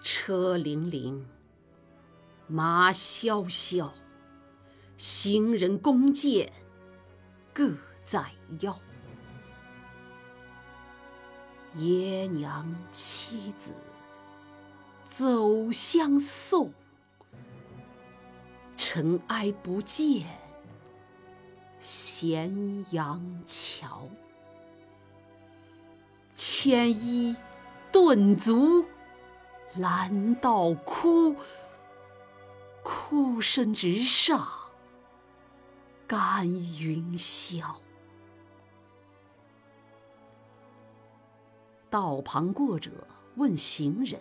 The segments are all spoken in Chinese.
车辚辚，马萧萧，行人弓箭各在腰。爷娘妻子走相送，尘埃不见咸阳桥。牵衣顿足拦道哭，哭声直上干云霄。道旁过者问行人，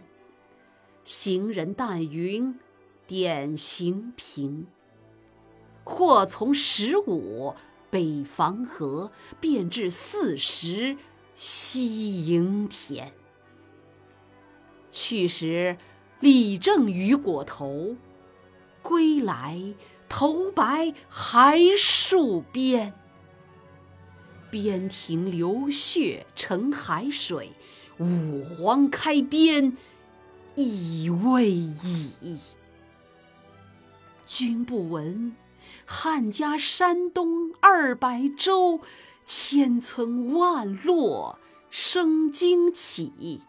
行人但云点行频。或从十五北防河，便至四十。西营田，去时李正雨裹头，归来头白还戍边。边庭流血成海水，五皇开边意未已。君不闻，汉家山东二百州。千村万落生荆杞，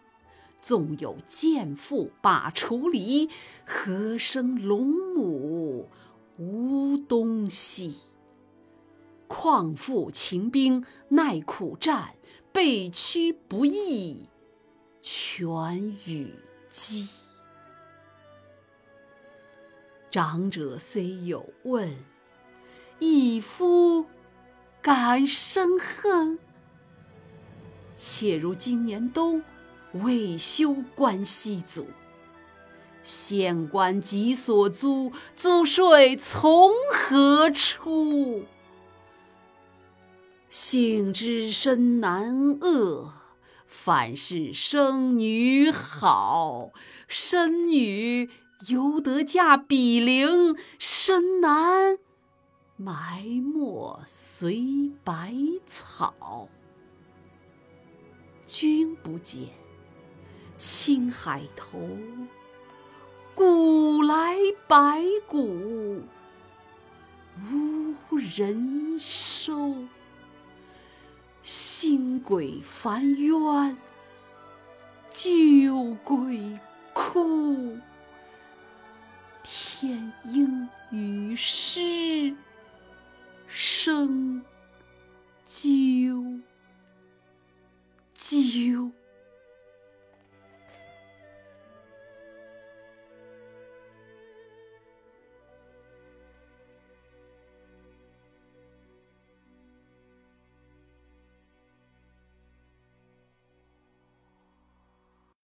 纵有剑妇把锄犁，何生龙母无东西？况复秦兵耐苦战，被驱不易，全与鸡。长者虽有问，一夫。敢生恨？且如今年冬，未休关西阻。县官急所租，租税从何出？幸知生男恶，反是生女好。生女犹得嫁比邻，生男。埋没随百草，君不见，青海头，古来白骨无人收。新鬼烦冤，旧鬼哭，天阴雨湿。生啾啾。